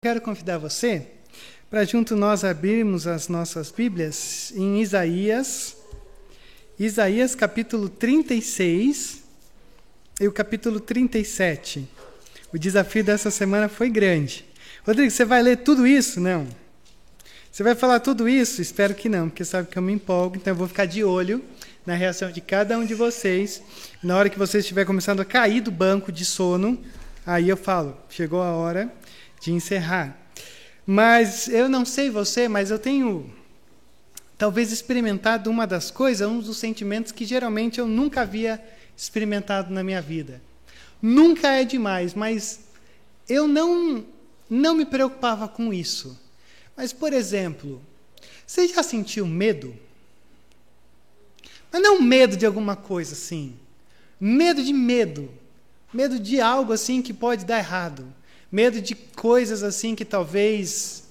Quero convidar você para junto nós abrirmos as nossas Bíblias em Isaías, Isaías capítulo 36 e o capítulo 37. O desafio dessa semana foi grande. Rodrigo, você vai ler tudo isso? Não. Você vai falar tudo isso? Espero que não, porque sabe que eu me empolgo, então eu vou ficar de olho na reação de cada um de vocês. Na hora que você estiver começando a cair do banco de sono, aí eu falo, chegou a hora de encerrar. Mas eu não sei você, mas eu tenho talvez experimentado uma das coisas, um dos sentimentos que geralmente eu nunca havia experimentado na minha vida. Nunca é demais, mas eu não não me preocupava com isso. Mas por exemplo, você já sentiu medo? Mas não medo de alguma coisa assim. Medo de medo. Medo de algo assim que pode dar errado. Medo de coisas assim que talvez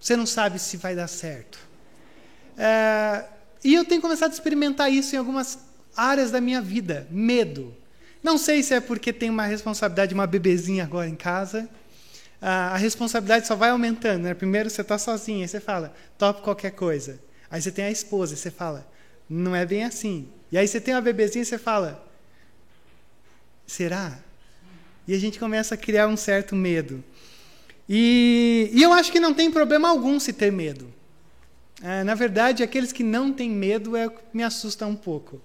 você não sabe se vai dar certo. É, e eu tenho começado a experimentar isso em algumas áreas da minha vida. Medo. Não sei se é porque tem uma responsabilidade de uma bebezinha agora em casa. a responsabilidade só vai aumentando. Né? Primeiro você está sozinho, aí você fala, top qualquer coisa. Aí você tem a esposa, você fala, não é bem assim. E aí você tem uma bebezinha você fala, será? E a gente começa a criar um certo medo. E, e eu acho que não tem problema algum se ter medo. É, na verdade, aqueles que não têm medo é, me assusta um pouco.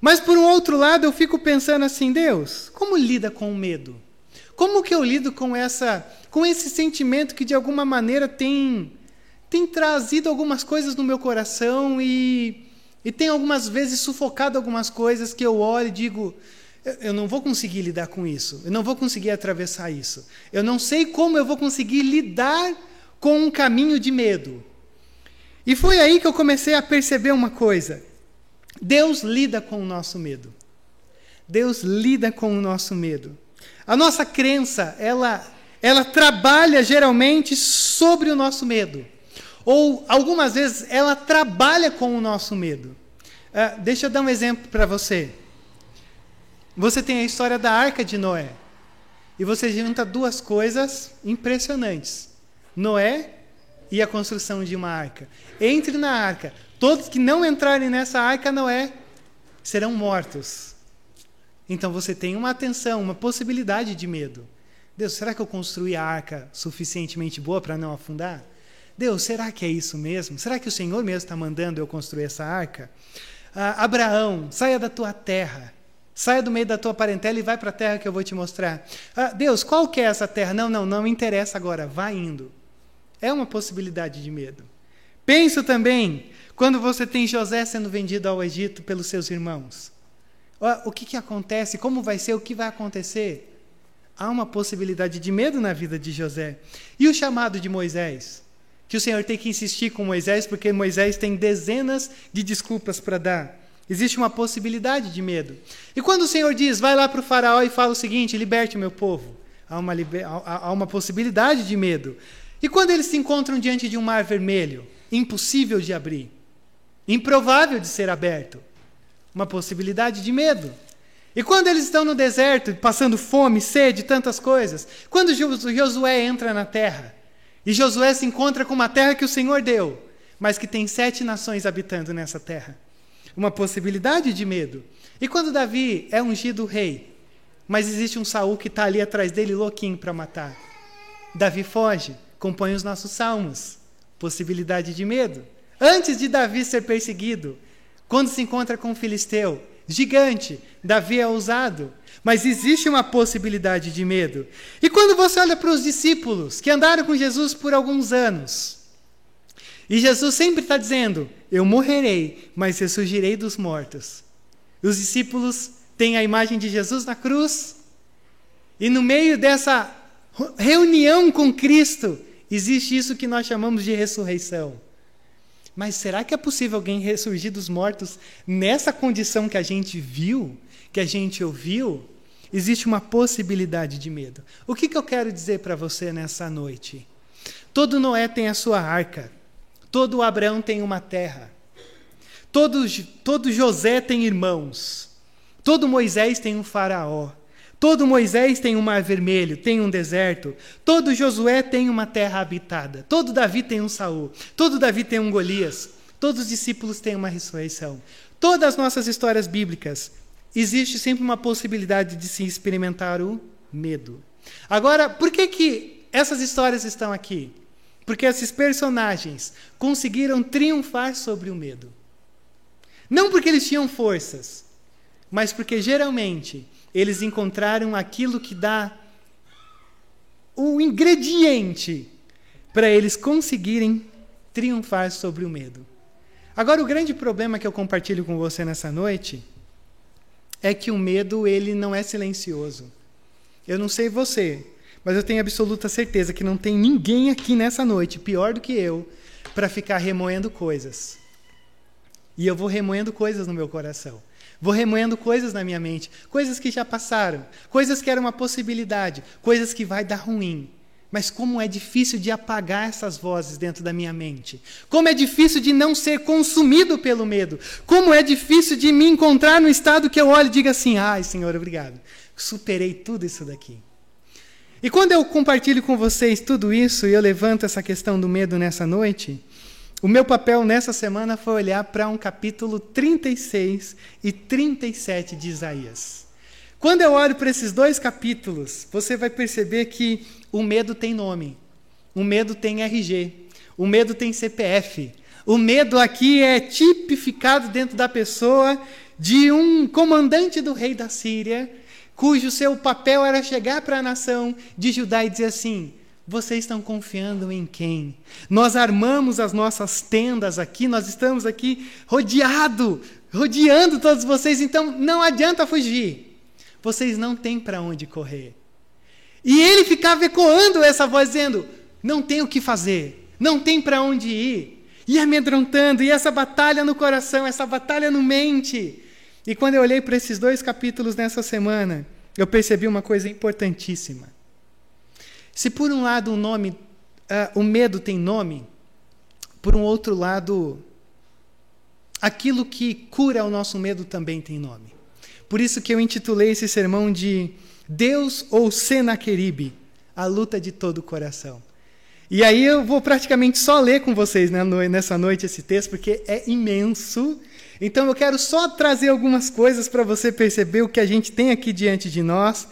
Mas, por um outro lado, eu fico pensando assim: Deus, como lida com o medo? Como que eu lido com, essa, com esse sentimento que, de alguma maneira, tem, tem trazido algumas coisas no meu coração e, e tem algumas vezes sufocado algumas coisas que eu olho e digo: eu não vou conseguir lidar com isso. Eu não vou conseguir atravessar isso. Eu não sei como eu vou conseguir lidar com um caminho de medo. E foi aí que eu comecei a perceber uma coisa. Deus lida com o nosso medo. Deus lida com o nosso medo. A nossa crença, ela, ela trabalha geralmente sobre o nosso medo. Ou algumas vezes ela trabalha com o nosso medo. Uh, deixa eu dar um exemplo para você. Você tem a história da arca de Noé. E você junta duas coisas impressionantes: Noé e a construção de uma arca. Entre na arca. Todos que não entrarem nessa arca, Noé, serão mortos. Então você tem uma atenção, uma possibilidade de medo. Deus, será que eu construí a arca suficientemente boa para não afundar? Deus, será que é isso mesmo? Será que o Senhor mesmo está mandando eu construir essa arca? Ah, Abraão, saia da tua terra Saia do meio da tua parentela e vai para a terra que eu vou te mostrar. Ah, Deus, qual que é essa terra? Não, não, não interessa agora. Vai indo. É uma possibilidade de medo. Penso também quando você tem José sendo vendido ao Egito pelos seus irmãos. O que, que acontece? Como vai ser? O que vai acontecer? Há uma possibilidade de medo na vida de José. E o chamado de Moisés? Que o Senhor tem que insistir com Moisés, porque Moisés tem dezenas de desculpas para dar. Existe uma possibilidade de medo. E quando o Senhor diz, vai lá para o faraó e fala o seguinte, liberte o meu povo, há uma, há uma possibilidade de medo. E quando eles se encontram diante de um mar vermelho, impossível de abrir, improvável de ser aberto, uma possibilidade de medo. E quando eles estão no deserto, passando fome, sede, tantas coisas, quando Josué entra na terra, e Josué se encontra com uma terra que o Senhor deu, mas que tem sete nações habitando nessa terra uma possibilidade de medo. E quando Davi é ungido rei, mas existe um Saul que está ali atrás dele louquinho para matar. Davi foge, compõe os nossos salmos. Possibilidade de medo. Antes de Davi ser perseguido, quando se encontra com um filisteu, gigante, Davi é ousado, mas existe uma possibilidade de medo. E quando você olha para os discípulos que andaram com Jesus por alguns anos, e Jesus sempre está dizendo: Eu morrerei, mas ressurgirei dos mortos. Os discípulos têm a imagem de Jesus na cruz. E no meio dessa reunião com Cristo, existe isso que nós chamamos de ressurreição. Mas será que é possível alguém ressurgir dos mortos nessa condição que a gente viu, que a gente ouviu? Existe uma possibilidade de medo. O que, que eu quero dizer para você nessa noite? Todo Noé tem a sua arca. Todo Abraão tem uma terra. Todo, todo José tem irmãos. Todo Moisés tem um faraó. Todo Moisés tem um mar vermelho, tem um deserto. Todo Josué tem uma terra habitada. Todo Davi tem um Saul. Todo Davi tem um Golias. Todos os discípulos têm uma ressurreição. Todas as nossas histórias bíblicas existe sempre uma possibilidade de se experimentar o medo. Agora, por que que essas histórias estão aqui? Porque esses personagens conseguiram triunfar sobre o medo. Não porque eles tinham forças, mas porque geralmente eles encontraram aquilo que dá o ingrediente para eles conseguirem triunfar sobre o medo. Agora, o grande problema que eu compartilho com você nessa noite é que o medo ele não é silencioso. Eu não sei você, mas eu tenho absoluta certeza que não tem ninguém aqui nessa noite pior do que eu para ficar remoendo coisas. E eu vou remoendo coisas no meu coração. Vou remoendo coisas na minha mente, coisas que já passaram, coisas que eram uma possibilidade, coisas que vai dar ruim. Mas como é difícil de apagar essas vozes dentro da minha mente. Como é difícil de não ser consumido pelo medo. Como é difícil de me encontrar no estado que eu olho e diga assim: "Ai, Senhor, obrigado. Superei tudo isso daqui". E quando eu compartilho com vocês tudo isso e eu levanto essa questão do medo nessa noite, o meu papel nessa semana foi olhar para um capítulo 36 e 37 de Isaías. Quando eu olho para esses dois capítulos, você vai perceber que o medo tem nome, o medo tem RG, o medo tem CPF. O medo aqui é tipificado dentro da pessoa de um comandante do rei da Síria, cujo seu papel era chegar para a nação de Judá e dizer assim: vocês estão confiando em quem? Nós armamos as nossas tendas aqui, nós estamos aqui rodeado, rodeando todos vocês, então não adianta fugir. Vocês não têm para onde correr. E ele ficava ecoando essa voz, dizendo: não tem o que fazer, não tem para onde ir. E amedrontando, e essa batalha no coração, essa batalha no mente. E quando eu olhei para esses dois capítulos nessa semana, eu percebi uma coisa importantíssima. Se por um lado o nome, uh, o medo tem nome, por um outro lado, aquilo que cura o nosso medo também tem nome. Por isso que eu intitulei esse sermão de Deus ou Senaqueribe, a luta de todo o coração. E aí eu vou praticamente só ler com vocês né, nessa noite esse texto, porque é imenso. Então eu quero só trazer algumas coisas para você perceber o que a gente tem aqui diante de nós.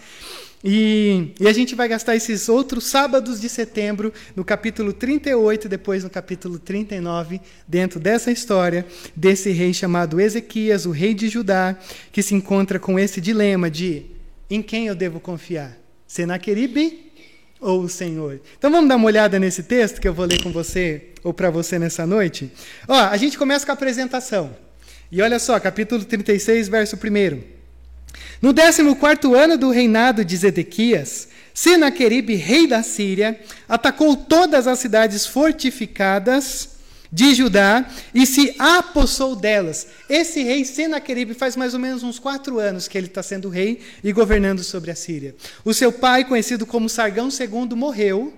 E, e, a gente vai gastar esses outros sábados de setembro, no capítulo 38, depois no capítulo 39, dentro dessa história desse rei chamado Ezequias, o rei de Judá, que se encontra com esse dilema de em quem eu devo confiar? Senaqueribe ou o Senhor? Então vamos dar uma olhada nesse texto que eu vou ler com você ou para você nessa noite. Ó, a gente começa com a apresentação. E olha só, capítulo 36, verso 1. No 14 ano do reinado de Zedequias, Senaqueribe, rei da Síria, atacou todas as cidades fortificadas de Judá e se apossou delas. Esse rei Senaqueribe faz mais ou menos uns quatro anos que ele está sendo rei e governando sobre a Síria. O seu pai, conhecido como Sargão II, morreu.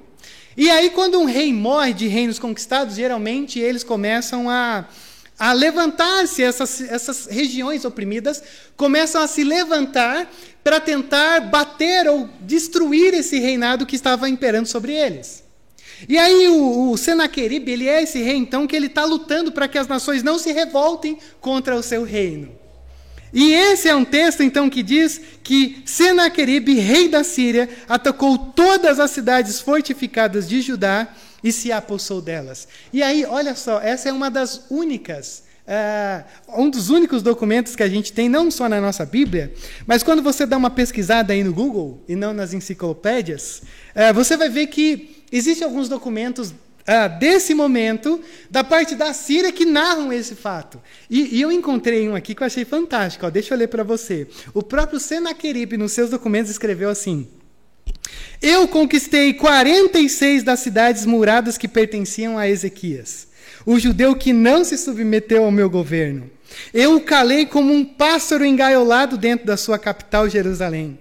E aí, quando um rei morre de reinos conquistados, geralmente eles começam a a levantar-se, essas, essas regiões oprimidas começam a se levantar para tentar bater ou destruir esse reinado que estava imperando sobre eles. E aí o, o Senaqueribe, ele é esse rei então que ele está lutando para que as nações não se revoltem contra o seu reino. E esse é um texto então que diz que Senaqueribe, rei da Síria, atacou todas as cidades fortificadas de Judá e se apossou delas. E aí, olha só, essa é uma das únicas, uh, um dos únicos documentos que a gente tem, não só na nossa Bíblia, mas quando você dá uma pesquisada aí no Google, e não nas enciclopédias, uh, você vai ver que existem alguns documentos uh, desse momento, da parte da Síria, que narram esse fato. E, e eu encontrei um aqui que eu achei fantástico, ó, deixa eu ler para você. O próprio Senaqueribe, nos seus documentos, escreveu assim. Eu conquistei 46 das cidades muradas que pertenciam a Ezequias, o judeu que não se submeteu ao meu governo. Eu o calei como um pássaro engaiolado dentro da sua capital, Jerusalém.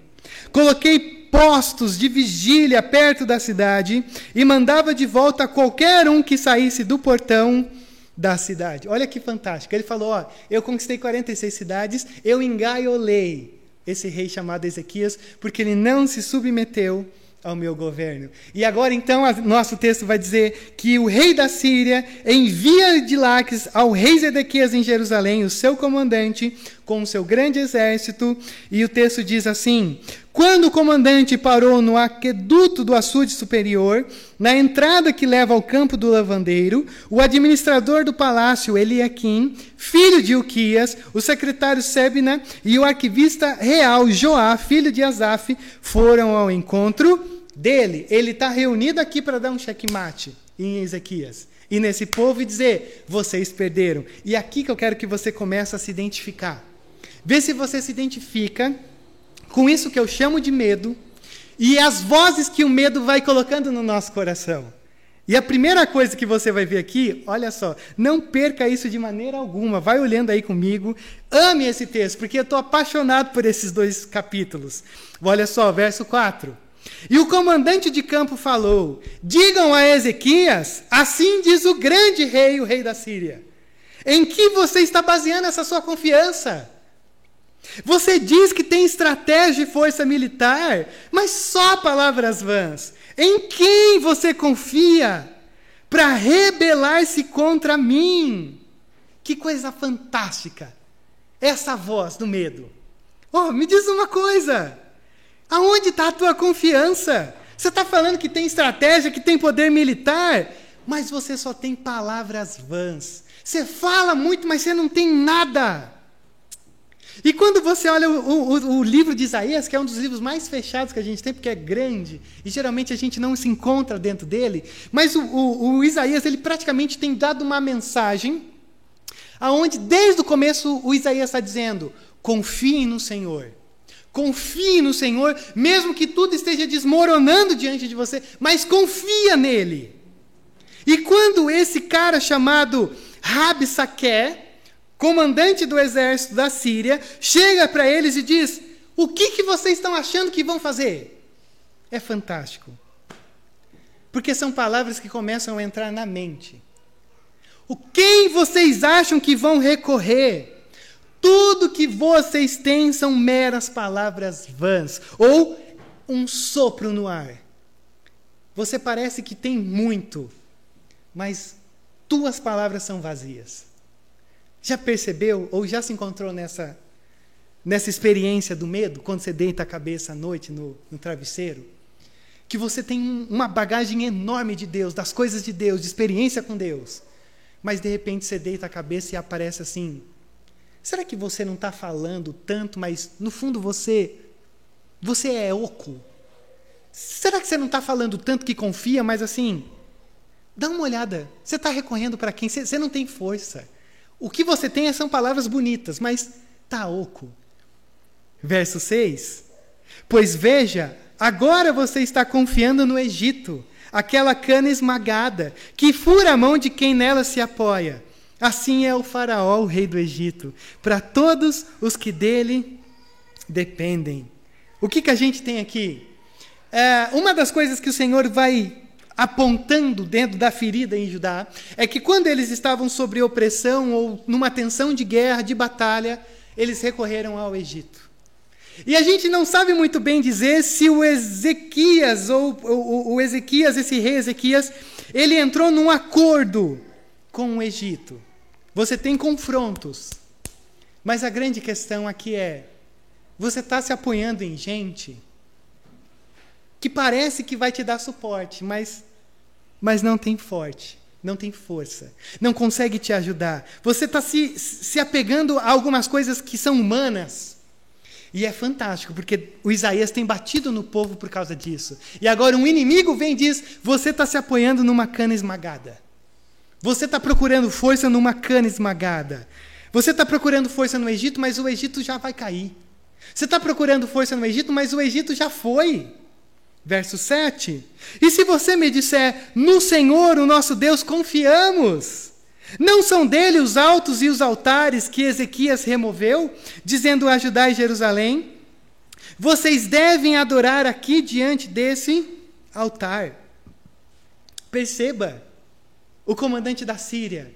Coloquei postos de vigília perto da cidade e mandava de volta qualquer um que saísse do portão da cidade. Olha que fantástico. Ele falou: ó, eu conquistei 46 cidades, eu engaiolei esse rei chamado Ezequias, porque ele não se submeteu ao meu governo. E agora, então, a, nosso texto vai dizer que o rei da Síria envia de Laques ao rei Zedequias em Jerusalém, o seu comandante, com o seu grande exército, e o texto diz assim: Quando o comandante parou no aqueduto do açude superior, na entrada que leva ao campo do lavandeiro, o administrador do palácio, Eliakim, filho de Uquias, o secretário Sebna e o arquivista real Joá, filho de Asaf, foram ao encontro dele. Ele está reunido aqui para dar um checkmate em Ezequias. E nesse povo e dizer: vocês perderam. E aqui que eu quero que você comece a se identificar. Vê se você se identifica com isso que eu chamo de medo e as vozes que o medo vai colocando no nosso coração. E a primeira coisa que você vai ver aqui, olha só, não perca isso de maneira alguma. Vai olhando aí comigo, ame esse texto, porque eu estou apaixonado por esses dois capítulos. Olha só, verso 4. E o comandante de campo falou: Digam a Ezequias, assim diz o grande rei, o rei da Síria. Em que você está baseando essa sua confiança? Você diz que tem estratégia e força militar, mas só palavras vãs. Em quem você confia para rebelar-se contra mim? Que coisa fantástica! Essa voz do medo. Oh, me diz uma coisa. Aonde está a tua confiança? Você está falando que tem estratégia, que tem poder militar, mas você só tem palavras vãs. Você fala muito, mas você não tem nada. E quando você olha o, o, o, livro de Isaías, que é um dos livros mais fechados que a gente tem, porque é grande, e geralmente a gente não se encontra dentro dele, mas o, o Isaías, ele praticamente tem dado uma mensagem, aonde desde o começo o Isaías está dizendo: confiem no Senhor. Confie no Senhor, mesmo que tudo esteja desmoronando diante de você, mas confia nele. E quando esse cara chamado Rabsaque, comandante do exército da Síria, chega para eles e diz: O que, que vocês estão achando que vão fazer? É fantástico. Porque são palavras que começam a entrar na mente. O quem vocês acham que vão recorrer? Tudo que vocês têm são meras palavras vãs ou um sopro no ar. Você parece que tem muito, mas tuas palavras são vazias. Já percebeu ou já se encontrou nessa, nessa experiência do medo, quando você deita a cabeça à noite no, no travesseiro? Que você tem um, uma bagagem enorme de Deus, das coisas de Deus, de experiência com Deus. Mas de repente você deita a cabeça e aparece assim: será que você não está falando tanto, mas no fundo você, você é oco? Será que você não está falando tanto que confia, mas assim, dá uma olhada, você está recorrendo para quem? Você, você não tem força. O que você tem são palavras bonitas, mas está oco. Verso 6. Pois veja, agora você está confiando no Egito, aquela cana esmagada, que fura a mão de quem nela se apoia. Assim é o Faraó, o rei do Egito, para todos os que dele dependem. O que, que a gente tem aqui? É, uma das coisas que o Senhor vai apontando dentro da ferida em Judá é que quando eles estavam sob opressão ou numa tensão de guerra, de batalha, eles recorreram ao Egito. E a gente não sabe muito bem dizer se o Ezequias, ou o Ezequias, esse rei Ezequias, ele entrou num acordo com o Egito. Você tem confrontos. Mas a grande questão aqui é: você está se apoiando em gente que parece que vai te dar suporte, mas mas não tem forte, não tem força, não consegue te ajudar. Você está se, se apegando a algumas coisas que são humanas. E é fantástico, porque o Isaías tem batido no povo por causa disso. E agora um inimigo vem e diz: você está se apoiando numa cana esmagada. Você está procurando força numa cana esmagada. Você está procurando força no Egito, mas o Egito já vai cair. Você está procurando força no Egito, mas o Egito já foi. Verso 7. E se você me disser, no Senhor, o nosso Deus, confiamos. Não são dele os altos e os altares que Ezequias removeu, dizendo a Judá e Jerusalém? Vocês devem adorar aqui diante desse altar. Perceba, o comandante da Síria.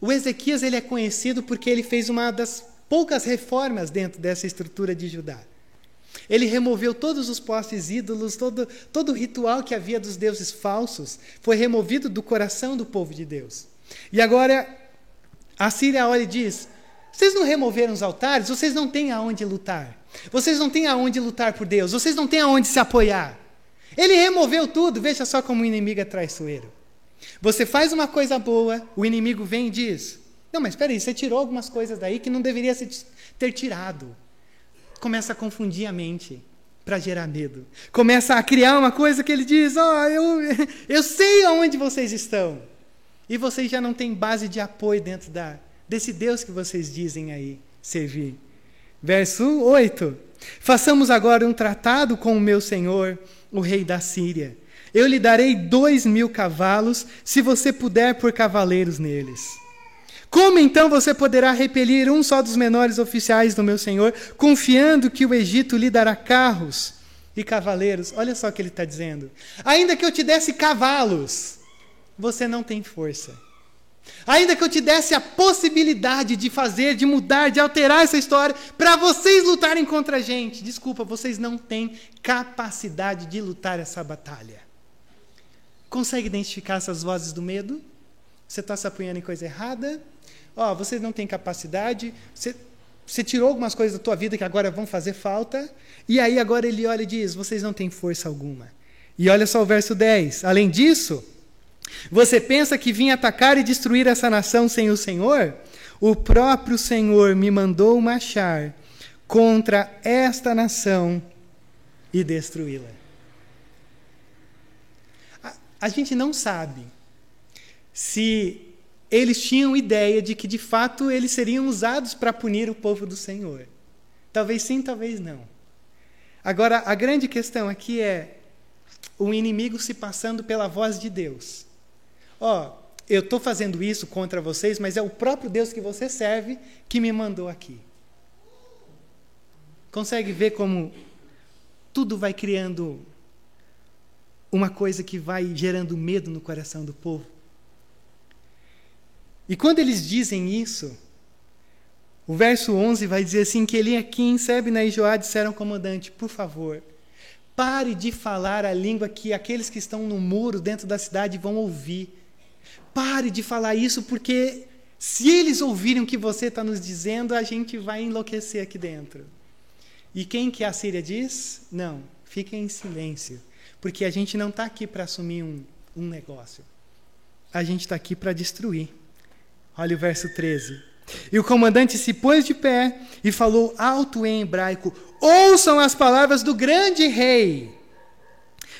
O Ezequias ele é conhecido porque ele fez uma das poucas reformas dentro dessa estrutura de Judá. Ele removeu todos os postes ídolos, todo, todo o ritual que havia dos deuses falsos foi removido do coração do povo de Deus. E agora a Síria olha e diz: Vocês não removeram os altares? Vocês não têm aonde lutar. Vocês não têm aonde lutar por Deus. Vocês não têm aonde se apoiar. Ele removeu tudo. Veja só como o inimigo é traiçoeiro. Você faz uma coisa boa, o inimigo vem e diz: Não, mas espera aí, você tirou algumas coisas daí que não deveria ter tirado começa a confundir a mente para gerar medo. Começa a criar uma coisa que ele diz: Ó, oh, eu, eu sei aonde vocês estão. E vocês já não têm base de apoio dentro da, desse Deus que vocês dizem aí servir. Verso 8: Façamos agora um tratado com o meu senhor, o rei da Síria. Eu lhe darei dois mil cavalos, se você puder pôr cavaleiros neles. Como então você poderá repelir um só dos menores oficiais do meu senhor, confiando que o Egito lhe dará carros e cavaleiros? Olha só o que ele está dizendo. Ainda que eu te desse cavalos, você não tem força. Ainda que eu te desse a possibilidade de fazer, de mudar, de alterar essa história, para vocês lutarem contra a gente, desculpa, vocês não têm capacidade de lutar essa batalha. Consegue identificar essas vozes do medo? Você está se apoiando em coisa errada? Ó, oh, você não tem capacidade, você, você tirou algumas coisas da tua vida que agora vão fazer falta, e aí agora ele olha e diz: vocês não têm força alguma. E olha só o verso 10. Além disso, você pensa que vim atacar e destruir essa nação sem o Senhor? O próprio Senhor me mandou marchar contra esta nação e destruí-la. A, a gente não sabe se eles tinham ideia de que de fato eles seriam usados para punir o povo do Senhor. Talvez sim, talvez não. Agora, a grande questão aqui é o inimigo se passando pela voz de Deus. Ó, oh, eu estou fazendo isso contra vocês, mas é o próprio Deus que você serve que me mandou aqui. Consegue ver como tudo vai criando uma coisa que vai gerando medo no coração do povo? E quando eles dizem isso, o verso 11 vai dizer assim: que Eliakim, Sebna e Joá disseram ao comandante: por favor, pare de falar a língua que aqueles que estão no muro dentro da cidade vão ouvir. Pare de falar isso, porque se eles ouvirem o que você está nos dizendo, a gente vai enlouquecer aqui dentro. E quem que a Síria diz? Não, fiquem em silêncio, porque a gente não está aqui para assumir um, um negócio. A gente está aqui para destruir. Olha o verso 13. E o comandante se pôs de pé e falou alto em hebraico: Ouçam as palavras do grande rei,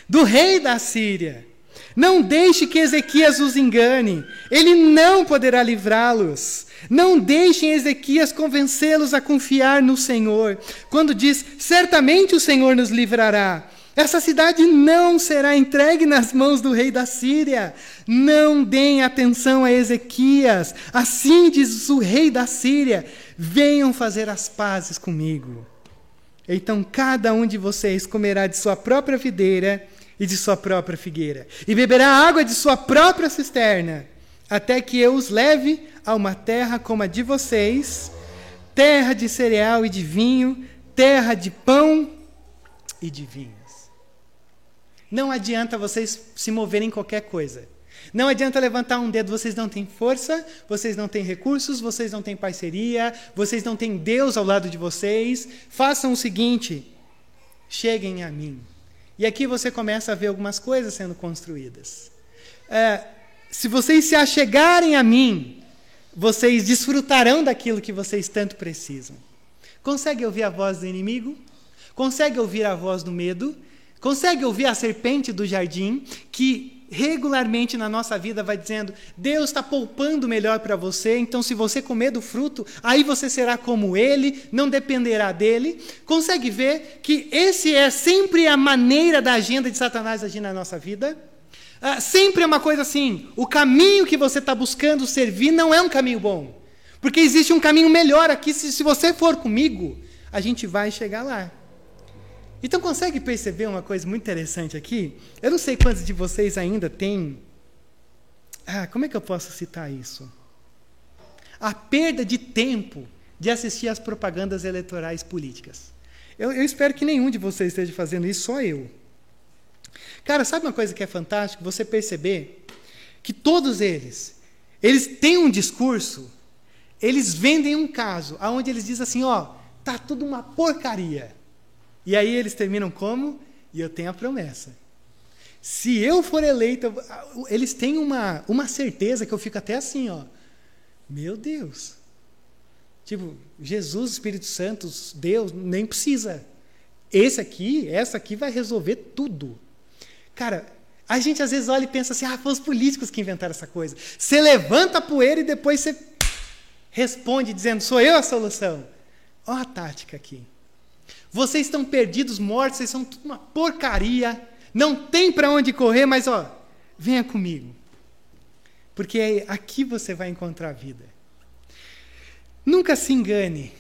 do rei da Síria. Não deixe que Ezequias os engane, ele não poderá livrá-los. Não deixem Ezequias convencê-los a confiar no Senhor, quando diz: Certamente o Senhor nos livrará. Essa cidade não será entregue nas mãos do rei da Síria. Não deem atenção a Ezequias. Assim diz o rei da Síria: venham fazer as pazes comigo. Então cada um de vocês comerá de sua própria videira e de sua própria figueira, e beberá água de sua própria cisterna, até que eu os leve a uma terra como a de vocês, terra de cereal e de vinho, terra de pão e de vinho. Não adianta vocês se moverem em qualquer coisa. Não adianta levantar um dedo, vocês não têm força, vocês não têm recursos, vocês não têm parceria, vocês não têm Deus ao lado de vocês. Façam o seguinte: cheguem a mim. E aqui você começa a ver algumas coisas sendo construídas. É, se vocês se achegarem a mim, vocês desfrutarão daquilo que vocês tanto precisam. Consegue ouvir a voz do inimigo? Consegue ouvir a voz do medo? Consegue ouvir a serpente do jardim que regularmente na nossa vida vai dizendo: Deus está poupando melhor para você, então se você comer do fruto, aí você será como ele, não dependerá dele. Consegue ver que esse é sempre a maneira da agenda de Satanás agir na nossa vida? Ah, sempre é uma coisa assim: o caminho que você está buscando servir não é um caminho bom, porque existe um caminho melhor aqui. Se, se você for comigo, a gente vai chegar lá. Então consegue perceber uma coisa muito interessante aqui? Eu não sei quantos de vocês ainda têm. Ah, como é que eu posso citar isso? A perda de tempo de assistir às propagandas eleitorais políticas. Eu, eu espero que nenhum de vocês esteja fazendo isso, só eu. Cara, sabe uma coisa que é fantástico? Você perceber que todos eles, eles têm um discurso, eles vendem um caso, aonde eles dizem assim, ó, tá tudo uma porcaria. E aí eles terminam como? E eu tenho a promessa. Se eu for eleito, eles têm uma, uma certeza que eu fico até assim, ó. Meu Deus. Tipo, Jesus, Espírito Santo, Deus, nem precisa. Esse aqui, essa aqui vai resolver tudo. Cara, a gente às vezes olha e pensa assim: ah, foi os políticos que inventaram essa coisa. Você levanta a poeira e depois você responde dizendo: sou eu a solução. Olha a tática aqui. Vocês estão perdidos, mortos, vocês são tudo uma porcaria. Não tem para onde correr, mas ó, venha comigo. Porque aqui você vai encontrar vida. Nunca se engane.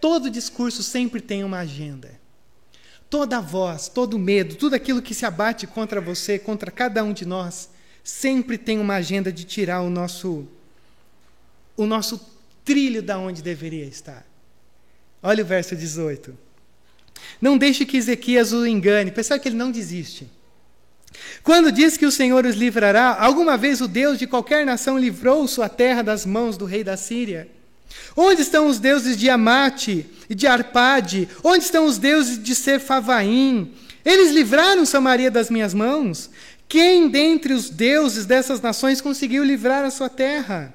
Todo discurso sempre tem uma agenda. Toda voz, todo medo, tudo aquilo que se abate contra você, contra cada um de nós, sempre tem uma agenda de tirar o nosso o nosso trilho da onde deveria estar. Olha o verso 18. Não deixe que Ezequias o engane. Percebe que ele não desiste. Quando diz que o Senhor os livrará, alguma vez o Deus de qualquer nação livrou sua terra das mãos do rei da Síria? Onde estão os deuses de Amate e de Arpade? Onde estão os deuses de Sefavaim? Eles livraram Samaria das minhas mãos? Quem dentre os deuses dessas nações conseguiu livrar a sua terra?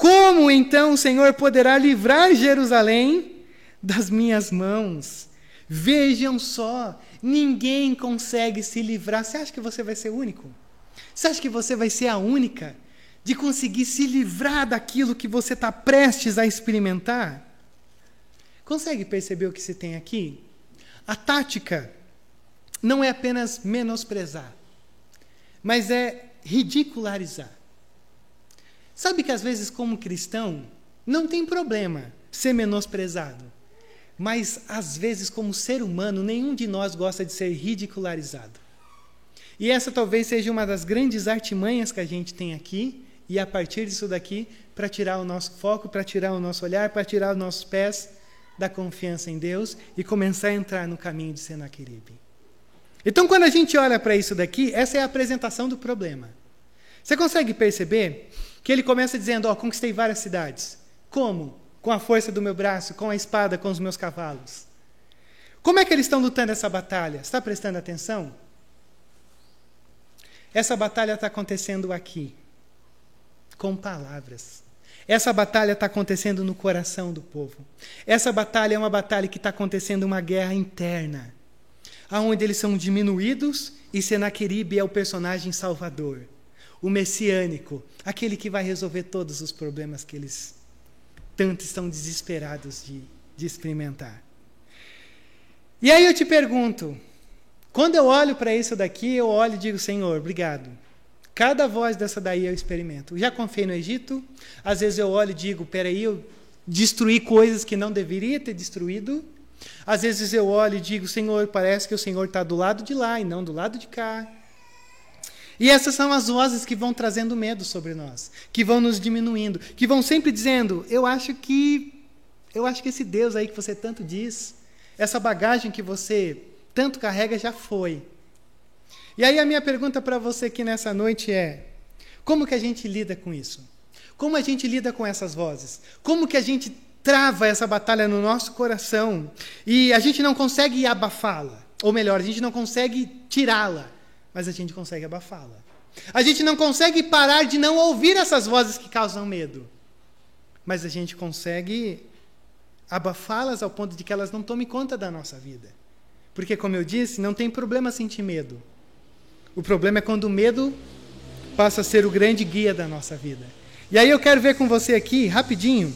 Como então o Senhor poderá livrar Jerusalém das minhas mãos? Vejam só, ninguém consegue se livrar. Você acha que você vai ser único? Você acha que você vai ser a única de conseguir se livrar daquilo que você está prestes a experimentar? Consegue perceber o que se tem aqui? A tática não é apenas menosprezar, mas é ridicularizar. Sabe que às vezes, como cristão, não tem problema ser menosprezado. Mas, às vezes, como ser humano, nenhum de nós gosta de ser ridicularizado. E essa talvez seja uma das grandes artimanhas que a gente tem aqui, e a partir disso daqui, para tirar o nosso foco, para tirar o nosso olhar, para tirar os nossos pés da confiança em Deus e começar a entrar no caminho de Senaqueribe. Então, quando a gente olha para isso daqui, essa é a apresentação do problema. Você consegue perceber que ele começa dizendo: Ó, oh, conquistei várias cidades. Como? Com a força do meu braço, com a espada, com os meus cavalos. Como é que eles estão lutando essa batalha? Está prestando atenção? Essa batalha está acontecendo aqui, com palavras. Essa batalha está acontecendo no coração do povo. Essa batalha é uma batalha que está acontecendo uma guerra interna, aonde eles são diminuídos e Senaqueribe é o personagem salvador o messiânico, aquele que vai resolver todos os problemas que eles tanto estão desesperados de, de experimentar. E aí eu te pergunto, quando eu olho para isso daqui, eu olho e digo, Senhor, obrigado. Cada voz dessa daí eu experimento. Já confiei no Egito, às vezes eu olho e digo, peraí, eu destruí coisas que não deveria ter destruído. Às vezes eu olho e digo, Senhor, parece que o Senhor está do lado de lá e não do lado de cá. E essas são as vozes que vão trazendo medo sobre nós, que vão nos diminuindo, que vão sempre dizendo: "Eu acho que eu acho que esse Deus aí que você tanto diz, essa bagagem que você tanto carrega já foi". E aí a minha pergunta para você aqui nessa noite é: como que a gente lida com isso? Como a gente lida com essas vozes? Como que a gente trava essa batalha no nosso coração e a gente não consegue abafá-la? Ou melhor, a gente não consegue tirá-la mas a gente consegue abafá-la. A gente não consegue parar de não ouvir essas vozes que causam medo, mas a gente consegue abafá-las ao ponto de que elas não tomem conta da nossa vida. Porque, como eu disse, não tem problema sentir medo. O problema é quando o medo passa a ser o grande guia da nossa vida. E aí eu quero ver com você aqui, rapidinho,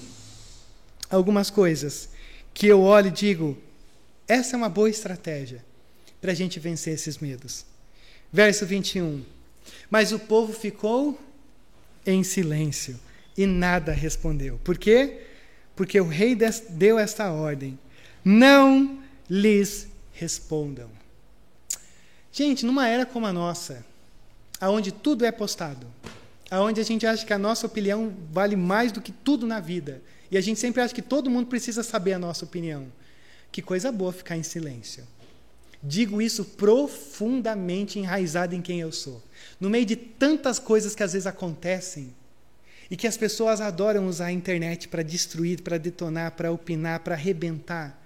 algumas coisas que eu olho e digo: essa é uma boa estratégia para a gente vencer esses medos. Verso 21. Mas o povo ficou em silêncio e nada respondeu. Por quê? Porque o rei deu esta ordem: não lhes respondam. Gente, numa era como a nossa, aonde tudo é postado, Aonde a gente acha que a nossa opinião vale mais do que tudo na vida. E a gente sempre acha que todo mundo precisa saber a nossa opinião. Que coisa boa ficar em silêncio. Digo isso profundamente enraizado em quem eu sou. No meio de tantas coisas que às vezes acontecem e que as pessoas adoram usar a internet para destruir, para detonar, para opinar, para arrebentar.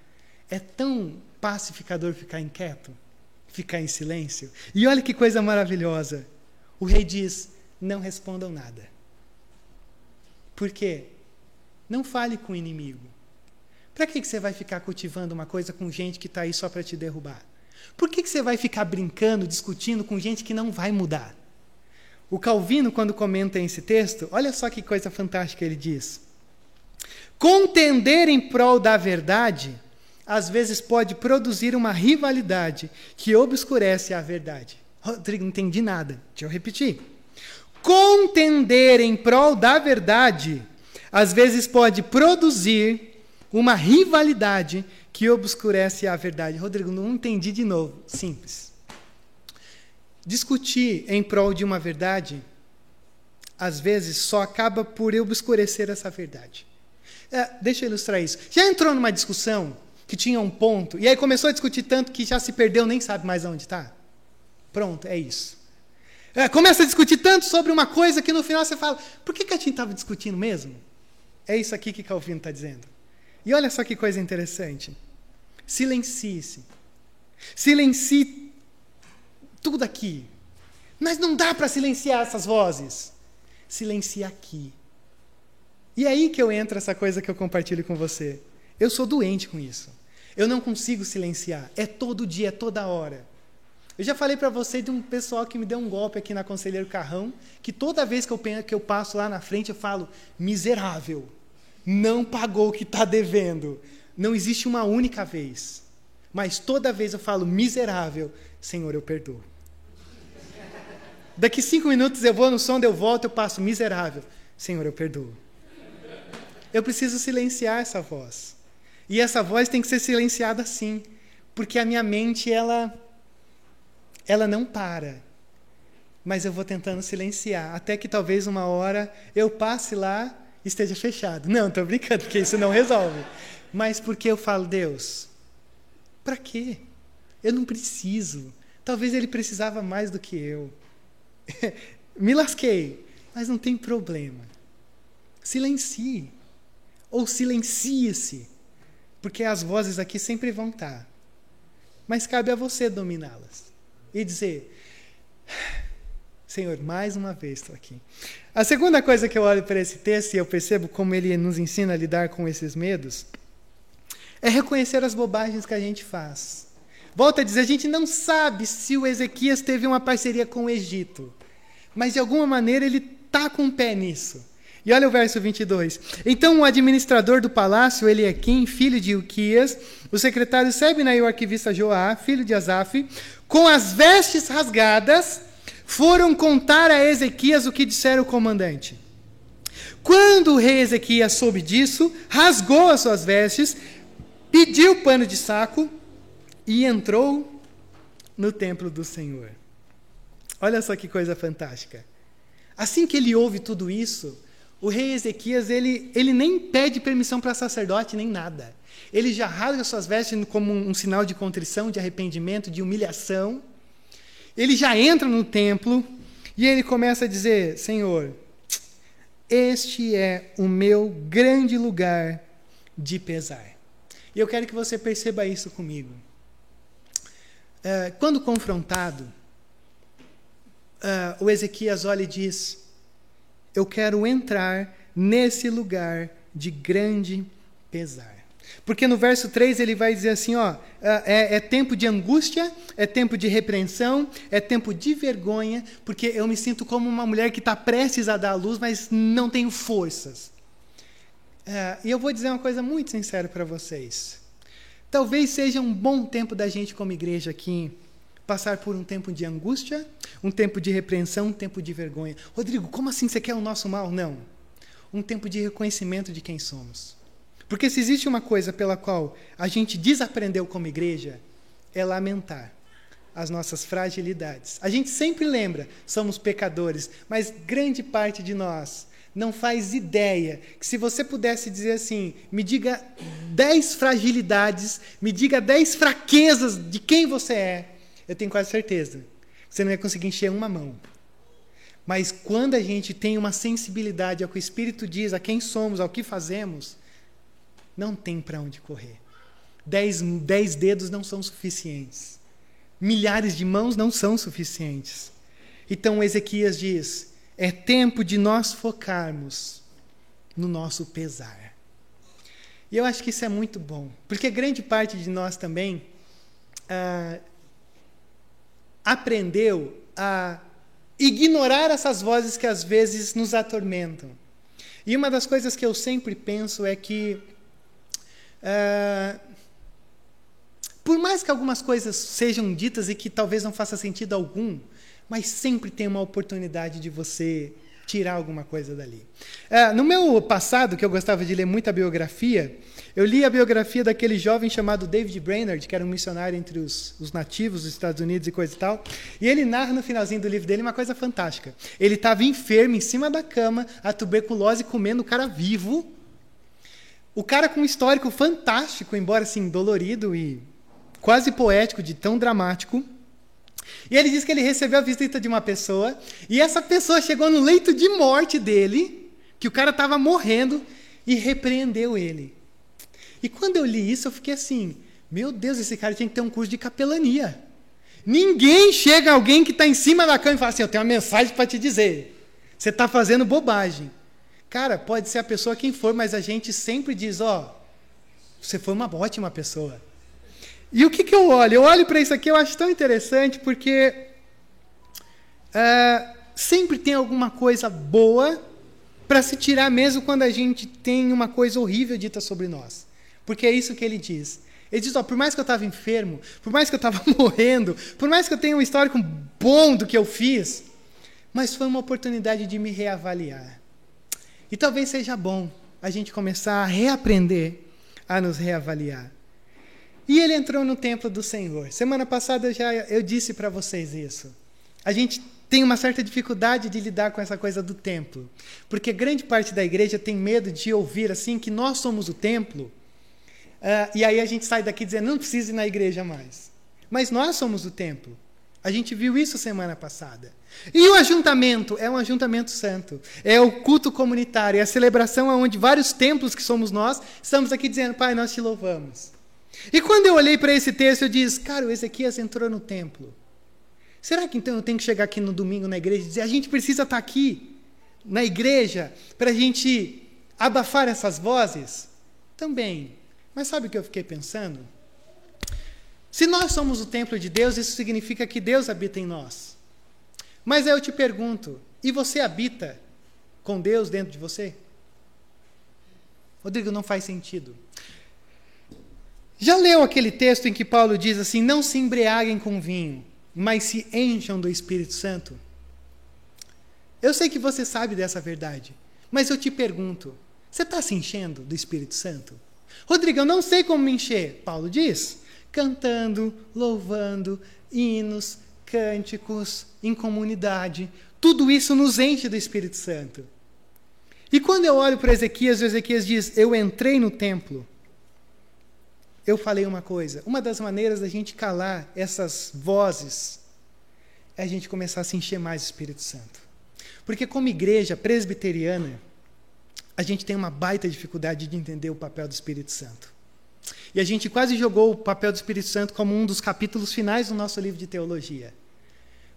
É tão pacificador ficar inquieto, ficar em silêncio. E olha que coisa maravilhosa. O rei diz: não respondam nada. Por quê? Não fale com o inimigo. Para que, que você vai ficar cultivando uma coisa com gente que está aí só para te derrubar? Por que, que você vai ficar brincando, discutindo com gente que não vai mudar? O Calvino, quando comenta esse texto, olha só que coisa fantástica ele diz. Contender em prol da verdade, às vezes pode produzir uma rivalidade que obscurece a verdade. Rodrigo, não entendi nada. Deixa eu repetir. Contender em prol da verdade, às vezes pode produzir uma rivalidade que obscurece a verdade. Rodrigo, não entendi de novo. Simples. Discutir em prol de uma verdade, às vezes, só acaba por obscurecer essa verdade. É, deixa eu ilustrar isso. Já entrou numa discussão que tinha um ponto, e aí começou a discutir tanto que já se perdeu, nem sabe mais onde está? Pronto, é isso. É, começa a discutir tanto sobre uma coisa que no final você fala: por que, que a gente estava discutindo mesmo? É isso aqui que Calvino está dizendo. E olha só que coisa interessante. Silencie-se. Silencie tudo aqui. Mas não dá para silenciar essas vozes. Silencie aqui. E é aí que eu entro essa coisa que eu compartilho com você. Eu sou doente com isso. Eu não consigo silenciar. É todo dia, é toda hora. Eu já falei para você de um pessoal que me deu um golpe aqui na Conselheiro Carrão, que toda vez que eu, que eu passo lá na frente eu falo, miserável, não pagou o que está devendo. Não existe uma única vez. Mas toda vez eu falo, miserável, Senhor, eu perdoo. Daqui cinco minutos eu vou no som, eu volto, eu passo miserável. Senhor, eu perdoo. Eu preciso silenciar essa voz. E essa voz tem que ser silenciada sim, porque a minha mente ela ela não para. Mas eu vou tentando silenciar, até que talvez uma hora eu passe lá e esteja fechado. Não, estou brincando, porque isso não resolve. Mas porque eu falo, Deus, para quê? Eu não preciso. Talvez ele precisava mais do que eu. Me lasquei, mas não tem problema. Silencie. Ou silencie-se. Porque as vozes aqui sempre vão estar. Mas cabe a você dominá-las. E dizer: Senhor, mais uma vez estou aqui. A segunda coisa que eu olho para esse texto e eu percebo como ele nos ensina a lidar com esses medos é reconhecer as bobagens que a gente faz. Volta a dizer, a gente não sabe se o Ezequias teve uma parceria com o Egito, mas de alguma maneira ele está com o pé nisso. E olha o verso 22. Então o administrador do palácio, Eliakim, filho de Uquias, o secretário Sebna e o arquivista Joá, filho de Asaf, com as vestes rasgadas, foram contar a Ezequias o que dissera o comandante. Quando o rei Ezequias soube disso, rasgou as suas vestes, pediu pano de saco e entrou no templo do Senhor. Olha só que coisa fantástica. Assim que ele ouve tudo isso, o rei Ezequias ele, ele nem pede permissão para sacerdote nem nada. Ele já rasga suas vestes como um, um sinal de contrição, de arrependimento, de humilhação. Ele já entra no templo e ele começa a dizer: Senhor, este é o meu grande lugar de pesar. E eu quero que você perceba isso comigo. É, quando confrontado, uh, o Ezequias olha e diz: Eu quero entrar nesse lugar de grande pesar. Porque no verso 3 ele vai dizer assim: ó, é, é, tempo de angústia, é tempo de repreensão, é tempo de vergonha, porque eu me sinto como uma mulher que está prestes a dar à luz, mas não tenho forças. É, e eu vou dizer uma coisa muito sincera para vocês. Talvez seja um bom tempo da gente, como igreja aqui, passar por um tempo de angústia, um tempo de repreensão, um tempo de vergonha. Rodrigo, como assim você quer o nosso mal? Não. Um tempo de reconhecimento de quem somos. Porque se existe uma coisa pela qual a gente desaprendeu como igreja, é lamentar as nossas fragilidades. A gente sempre lembra, somos pecadores, mas grande parte de nós não faz ideia que se você pudesse dizer assim, me diga dez fragilidades, me diga dez fraquezas de quem você é, eu tenho quase certeza. Você não ia conseguir encher uma mão. Mas quando a gente tem uma sensibilidade ao que o Espírito diz, a quem somos, ao que fazemos, não tem para onde correr. Dez, dez dedos não são suficientes. Milhares de mãos não são suficientes. Então Ezequias diz: é tempo de nós focarmos no nosso pesar. E eu acho que isso é muito bom, porque grande parte de nós também ah, aprendeu a ignorar essas vozes que às vezes nos atormentam. E uma das coisas que eu sempre penso é que, ah, por mais que algumas coisas sejam ditas e que talvez não faça sentido algum, mas sempre tem uma oportunidade de você tirar alguma coisa dali. É, no meu passado, que eu gostava de ler muita biografia, eu li a biografia daquele jovem chamado David Brainerd, que era um missionário entre os, os, nativos dos Estados Unidos e coisa e tal. E ele narra no finalzinho do livro dele uma coisa fantástica. Ele estava enfermo em cima da cama, a tuberculose comendo o cara vivo. O cara com um histórico fantástico, embora assim dolorido e quase poético, de tão dramático. E ele diz que ele recebeu a visita de uma pessoa, e essa pessoa chegou no leito de morte dele, que o cara estava morrendo, e repreendeu ele. E quando eu li isso, eu fiquei assim: meu Deus, esse cara tinha que ter um curso de capelania. Ninguém chega alguém que está em cima da cama e fala assim: eu tenho uma mensagem para te dizer. Você está fazendo bobagem. Cara, pode ser a pessoa quem for, mas a gente sempre diz: ó, oh, você foi uma ótima pessoa. E o que, que eu olho? Eu olho para isso aqui, eu acho tão interessante, porque uh, sempre tem alguma coisa boa para se tirar, mesmo quando a gente tem uma coisa horrível dita sobre nós. Porque é isso que ele diz. Ele diz: ó, por mais que eu estava enfermo, por mais que eu estava morrendo, por mais que eu tenha um histórico bom do que eu fiz, mas foi uma oportunidade de me reavaliar. E talvez seja bom a gente começar a reaprender a nos reavaliar. E ele entrou no templo do Senhor. Semana passada eu já eu disse para vocês isso. A gente tem uma certa dificuldade de lidar com essa coisa do templo, porque grande parte da igreja tem medo de ouvir assim que nós somos o templo. Uh, e aí a gente sai daqui dizendo não precisa ir na igreja mais. Mas nós somos o templo. A gente viu isso semana passada. E o ajuntamento é um ajuntamento santo. É o culto comunitário, é a celebração onde vários templos que somos nós estamos aqui dizendo, Pai, nós te louvamos. E quando eu olhei para esse texto, eu disse: Cara, o Ezequias entrou no templo. Será que então eu tenho que chegar aqui no domingo na igreja e dizer: A gente precisa estar tá aqui na igreja para a gente abafar essas vozes? Também. Mas sabe o que eu fiquei pensando? Se nós somos o templo de Deus, isso significa que Deus habita em nós. Mas aí eu te pergunto: e você habita com Deus dentro de você? Rodrigo, não faz sentido. Já leu aquele texto em que Paulo diz assim: Não se embriaguem com vinho, mas se encham do Espírito Santo? Eu sei que você sabe dessa verdade, mas eu te pergunto: você está se enchendo do Espírito Santo? Rodrigo, eu não sei como me encher. Paulo diz: cantando, louvando, hinos, cânticos, em comunidade. Tudo isso nos enche do Espírito Santo. E quando eu olho para Ezequias, Ezequias diz: Eu entrei no templo eu falei uma coisa. Uma das maneiras da gente calar essas vozes é a gente começar a se encher mais do Espírito Santo. Porque, como igreja presbiteriana, a gente tem uma baita dificuldade de entender o papel do Espírito Santo. E a gente quase jogou o papel do Espírito Santo como um dos capítulos finais do nosso livro de teologia.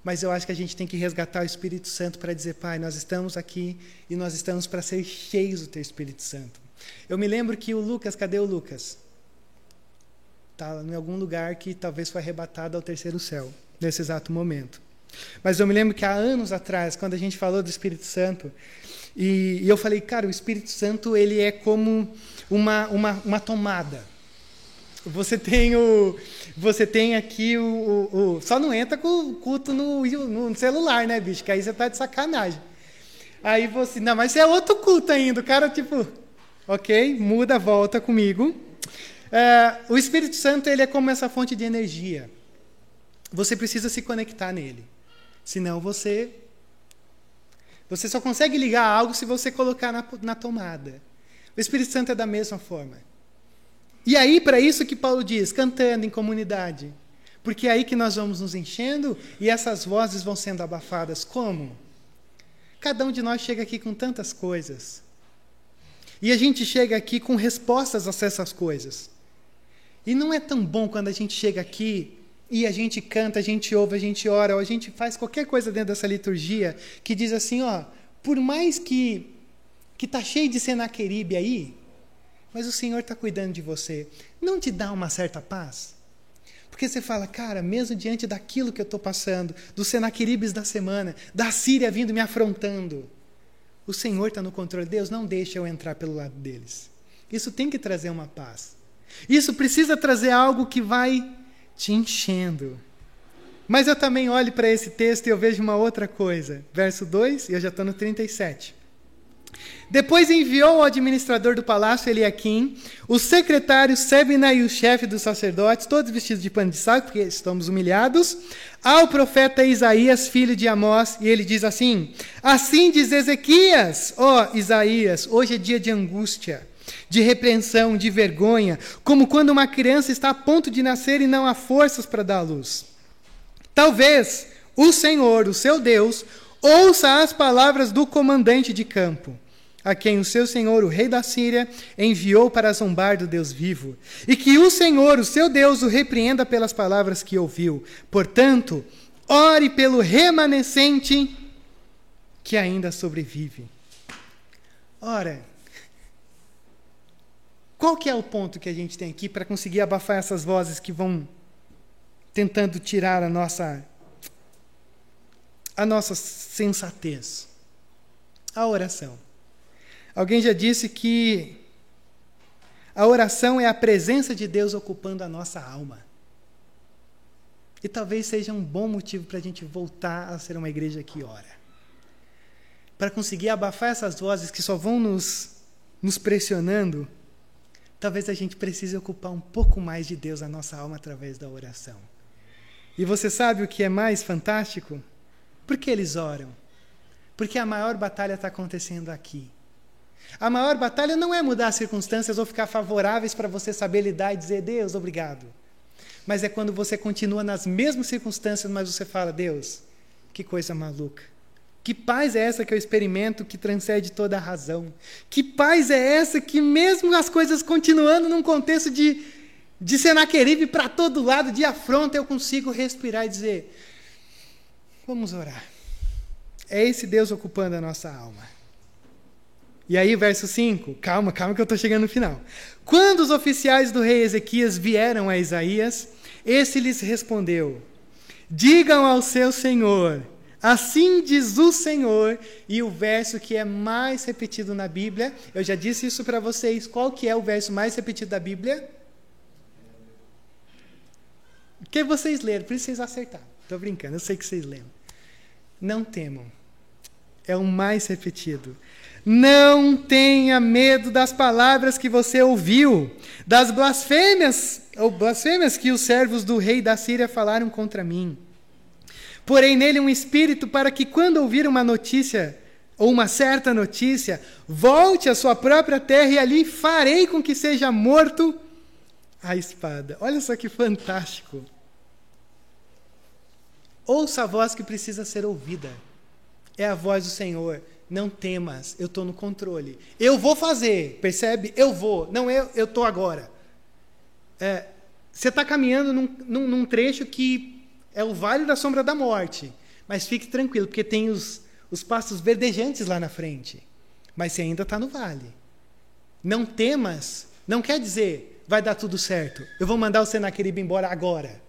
Mas eu acho que a gente tem que resgatar o Espírito Santo para dizer, Pai, nós estamos aqui e nós estamos para ser cheios do Teu Espírito Santo. Eu me lembro que o Lucas, cadê o Lucas? Está em algum lugar que talvez foi arrebatado ao terceiro céu, nesse exato momento. Mas eu me lembro que há anos atrás, quando a gente falou do Espírito Santo, e, e eu falei, cara, o Espírito Santo ele é como uma, uma, uma tomada. Você tem o, você tem aqui o, o, o, só não entra com o culto no, no celular, né, bicho? Que aí você tá de sacanagem. Aí você, não, mas é outro culto ainda. O cara tipo, ok, muda, volta comigo. É, o Espírito Santo ele é como essa fonte de energia. você precisa se conectar nele. Senão você. Você só consegue ligar algo se você colocar na, na tomada. O Espírito Santo é da mesma forma. E aí, para isso que Paulo diz, cantando em comunidade. Porque é aí que nós vamos nos enchendo e essas vozes vão sendo abafadas. Como? Cada um de nós chega aqui com tantas coisas. E a gente chega aqui com respostas a essas coisas. E não é tão bom quando a gente chega aqui e a gente canta, a gente ouve, a gente ora, ou a gente faz qualquer coisa dentro dessa liturgia que diz assim, ó, por mais que que tá cheio de Senaqueribe aí, mas o Senhor está cuidando de você. Não te dá uma certa paz? Porque você fala, cara, mesmo diante daquilo que eu estou passando, dos Senaqueribes da semana, da Síria vindo me afrontando, o Senhor está no controle. Deus não deixa eu entrar pelo lado deles. Isso tem que trazer uma paz. Isso precisa trazer algo que vai te enchendo. Mas eu também olho para esse texto e eu vejo uma outra coisa. Verso 2, e eu já estou no 37. Depois enviou o administrador do palácio Eliaquim, o secretário Sebna e o chefe dos sacerdotes, todos vestidos de pano de saco, porque estamos humilhados, ao profeta Isaías, filho de Amós, e ele diz assim: Assim diz Ezequias, ó Isaías, hoje é dia de angústia, de repreensão, de vergonha, como quando uma criança está a ponto de nascer e não há forças para dar à luz. Talvez o Senhor, o seu Deus, ouça as palavras do comandante de campo a quem o seu senhor, o rei da Síria, enviou para zombar do Deus vivo, e que o Senhor, o seu Deus, o repreenda pelas palavras que ouviu. Portanto, ore pelo remanescente que ainda sobrevive. Ora, qual que é o ponto que a gente tem aqui para conseguir abafar essas vozes que vão tentando tirar a nossa a nossa sensatez? A oração. Alguém já disse que a oração é a presença de Deus ocupando a nossa alma. E talvez seja um bom motivo para a gente voltar a ser uma igreja que ora. Para conseguir abafar essas vozes que só vão nos, nos pressionando, talvez a gente precise ocupar um pouco mais de Deus a nossa alma através da oração. E você sabe o que é mais fantástico? Por que eles oram? Porque a maior batalha está acontecendo aqui. A maior batalha não é mudar as circunstâncias ou ficar favoráveis para você saber lidar e dizer, Deus, obrigado. Mas é quando você continua nas mesmas circunstâncias, mas você fala, Deus, que coisa maluca. Que paz é essa que eu experimento que transcende toda a razão? Que paz é essa que, mesmo as coisas continuando num contexto de, de Senaqueribe para todo lado, de afronta, eu consigo respirar e dizer: Vamos orar. É esse Deus ocupando a nossa alma. E aí, verso 5, calma, calma que eu estou chegando no final. Quando os oficiais do rei Ezequias vieram a Isaías, esse lhes respondeu: Digam ao seu senhor, assim diz o Senhor, e o verso que é mais repetido na Bíblia, eu já disse isso para vocês, qual que é o verso mais repetido da Bíblia? Que vocês leram, por isso vocês acertaram. Estou brincando, eu sei que vocês leram. Não temam. É o mais repetido. Não tenha medo das palavras que você ouviu, das blasfêmias, ou blasfêmias que os servos do rei da Síria falaram contra mim. Porém nele um espírito para que quando ouvir uma notícia ou uma certa notícia, volte à sua própria terra e ali farei com que seja morto a espada. Olha só que fantástico. Ouça a voz que precisa ser ouvida. É a voz do Senhor não temas, eu estou no controle. Eu vou fazer, percebe? Eu vou, não eu eu estou agora. É, você está caminhando num, num, num, trecho que é o vale da sombra da morte, mas fique tranquilo, porque tem os, os pastos verdejantes lá na frente. Mas você ainda está no vale. Não temas, não quer dizer vai dar tudo certo. Eu vou mandar o Senaqueribe embora agora.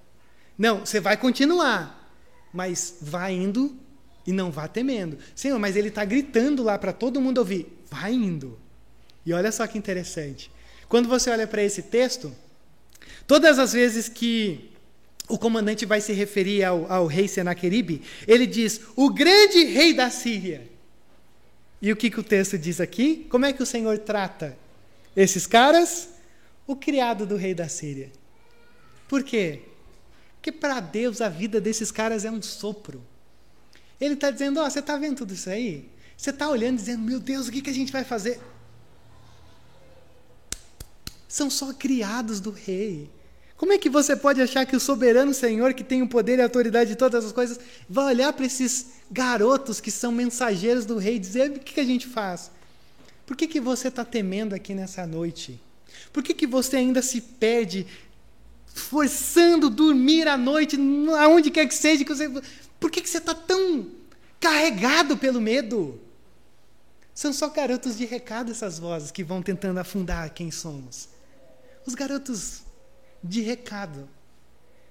Não, você vai continuar, mas vai indo e não vá temendo. Senhor, mas ele está gritando lá para todo mundo ouvir. Vai indo. E olha só que interessante. Quando você olha para esse texto, todas as vezes que o comandante vai se referir ao, ao rei Senaqueribe, ele diz: o grande rei da Síria. E o que, que o texto diz aqui? Como é que o Senhor trata esses caras? O criado do rei da Síria. Por quê? Porque para Deus a vida desses caras é um sopro. Ele está dizendo: oh, você está vendo tudo isso aí? Você está olhando dizendo: Meu Deus, o que, que a gente vai fazer? São só criados do rei. Como é que você pode achar que o soberano Senhor, que tem o poder e a autoridade de todas as coisas, vai olhar para esses garotos que são mensageiros do rei e dizer: o que, que a gente faz? Por que, que você está temendo aqui nessa noite? Por que, que você ainda se perde forçando dormir à noite, aonde quer que seja? Que você... Por que, que você está tão carregado pelo medo? São só garotos de recado essas vozes que vão tentando afundar quem somos. Os garotos de recado,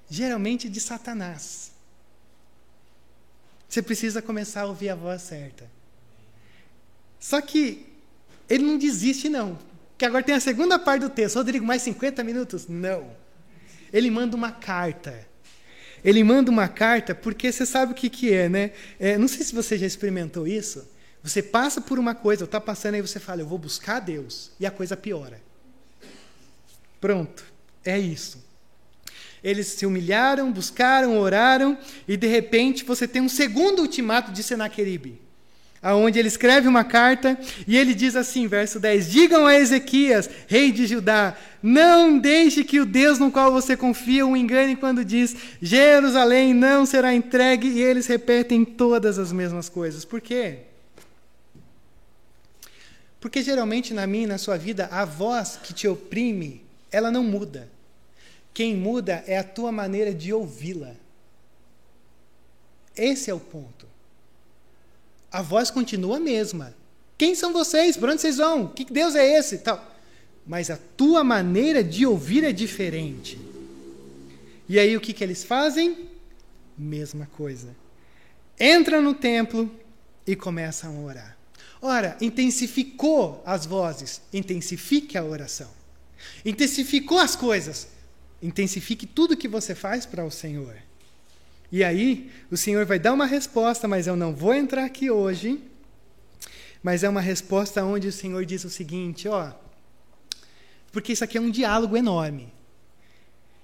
geralmente de Satanás. Você precisa começar a ouvir a voz certa. Só que ele não desiste, não. Que agora tem a segunda parte do texto. Rodrigo, mais 50 minutos? Não. Ele manda uma carta. Ele manda uma carta porque você sabe o que, que é, né? É, não sei se você já experimentou isso. Você passa por uma coisa, está passando aí você fala, eu vou buscar Deus, e a coisa piora. Pronto, é isso. Eles se humilharam, buscaram, oraram, e de repente você tem um segundo ultimato de Senaqueribe aonde ele escreve uma carta e ele diz assim, verso 10: Digam a Ezequias, rei de Judá, não deixe que o Deus no qual você confia o engane quando diz: Jerusalém não será entregue, e eles repetem todas as mesmas coisas. Por quê? Porque geralmente na minha e na sua vida, a voz que te oprime, ela não muda. Quem muda é a tua maneira de ouvi-la. Esse é o ponto a voz continua a mesma. Quem são vocês? Para onde vocês vão? Que Deus é esse? Tal. Mas a tua maneira de ouvir é diferente. E aí o que, que eles fazem? Mesma coisa. Entra no templo e começam a orar. Ora, intensificou as vozes, intensifique a oração. Intensificou as coisas, intensifique tudo que você faz para o Senhor. E aí, o Senhor vai dar uma resposta, mas eu não vou entrar aqui hoje. Mas é uma resposta onde o Senhor diz o seguinte: ó, porque isso aqui é um diálogo enorme.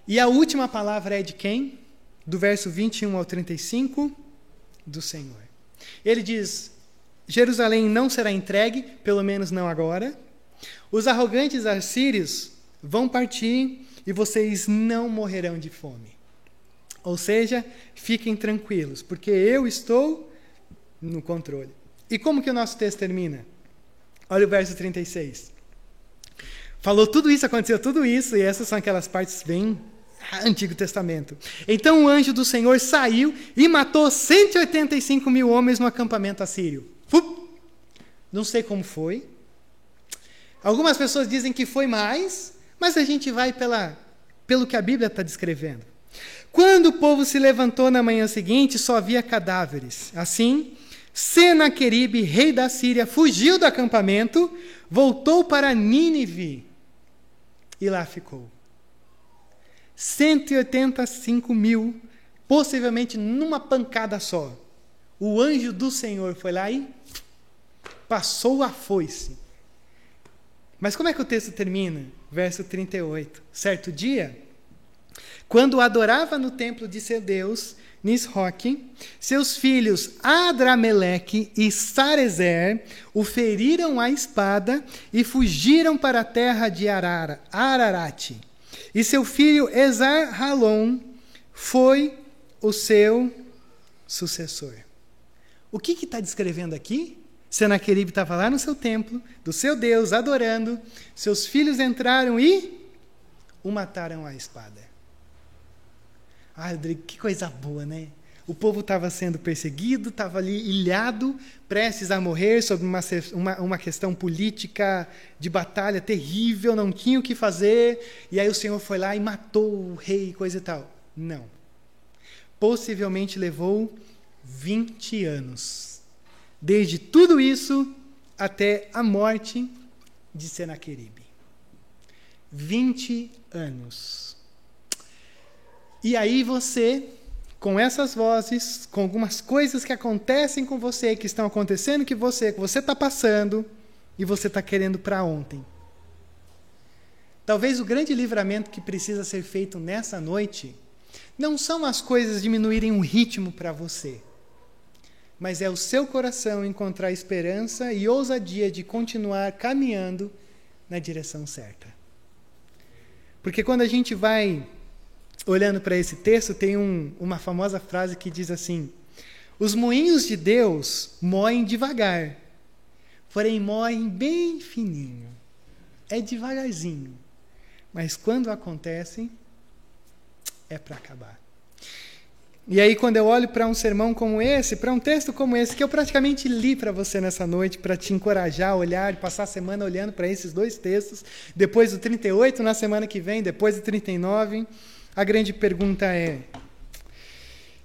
E a última palavra é de quem? Do verso 21 ao 35, do Senhor. Ele diz: Jerusalém não será entregue, pelo menos não agora. Os arrogantes assírios vão partir e vocês não morrerão de fome. Ou seja, fiquem tranquilos, porque eu estou no controle. E como que o nosso texto termina? Olha o verso 36. Falou tudo isso, aconteceu tudo isso, e essas são aquelas partes bem Antigo Testamento. Então o anjo do Senhor saiu e matou 185 mil homens no acampamento assírio. Não sei como foi. Algumas pessoas dizem que foi mais, mas a gente vai pela, pelo que a Bíblia está descrevendo. Quando o povo se levantou na manhã seguinte, só havia cadáveres. Assim, Senaqueribe, rei da Síria, fugiu do acampamento, voltou para Nínive e lá ficou. 185 mil, possivelmente numa pancada só. O anjo do Senhor foi lá e passou a foice. Mas como é que o texto termina? Verso 38. Certo dia, quando adorava no templo de seu Deus, Nisroque, seus filhos Adrameleque e Sarezer o feriram à espada e fugiram para a terra de Arara, Ararate. E seu filho Esar-Halon foi o seu sucessor. O que está descrevendo aqui? Senaqueribe estava lá no seu templo, do seu Deus, adorando. Seus filhos entraram e o mataram à espada. Ah, Rodrigo, que coisa boa, né? O povo estava sendo perseguido, estava ali ilhado, prestes a morrer sob uma, uma, uma, questão política de batalha terrível, não tinha o que fazer, e aí o Senhor foi lá e matou o rei, coisa e tal. Não. Possivelmente levou 20 anos. Desde tudo isso até a morte de Senaqueribe. 20 anos. E aí você, com essas vozes, com algumas coisas que acontecem com você, que estão acontecendo que você, que você está passando, e você está querendo para ontem. Talvez o grande livramento que precisa ser feito nessa noite não são as coisas diminuírem o ritmo para você, mas é o seu coração encontrar esperança e ousadia de continuar caminhando na direção certa. Porque quando a gente vai olhando para esse texto, tem um, uma famosa frase que diz assim: Os moinhos de Deus moem devagar, porém moem bem fininho. É devagarzinho. Mas quando acontecem, é para acabar. E aí, quando eu olho para um sermão como esse, para um texto como esse, que eu praticamente li para você nessa noite, para te encorajar a olhar, passar a semana olhando para esses dois textos, depois do 38 na semana que vem, depois do 39, a grande pergunta é: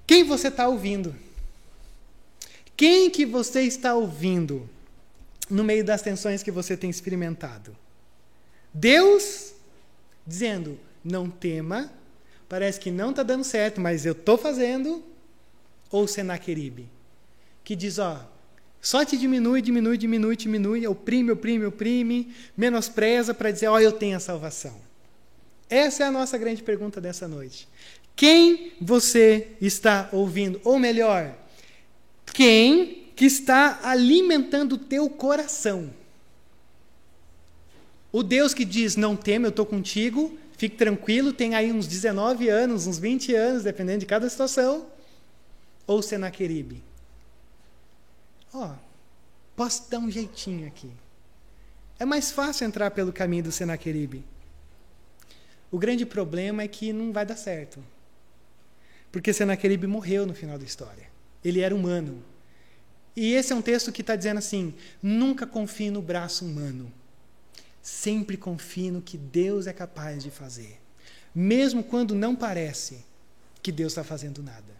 quem você está ouvindo? Quem que você está ouvindo no meio das tensões que você tem experimentado? Deus dizendo: não tema, parece que não está dando certo, mas eu estou fazendo, ou Senaqueribe, que diz, ó, só te diminui, diminui, diminui, diminui, oprime, oprime, oprime, menospreza para dizer, ó, eu tenho a salvação. Essa é a nossa grande pergunta dessa noite. Quem você está ouvindo? Ou melhor, quem que está alimentando o teu coração? O Deus que diz, não teme, eu estou contigo, Fique tranquilo, tem aí uns 19 anos, uns 20 anos, dependendo de cada situação. Ou Senaqueribe. Ó, oh, posso dar um jeitinho aqui. É mais fácil entrar pelo caminho do Senaqueribe. O grande problema é que não vai dar certo. Porque Senaqueribe morreu no final da história. Ele era humano. E esse é um texto que está dizendo assim: nunca confie no braço humano. Sempre confie no que Deus é capaz de fazer, mesmo quando não parece que Deus está fazendo nada.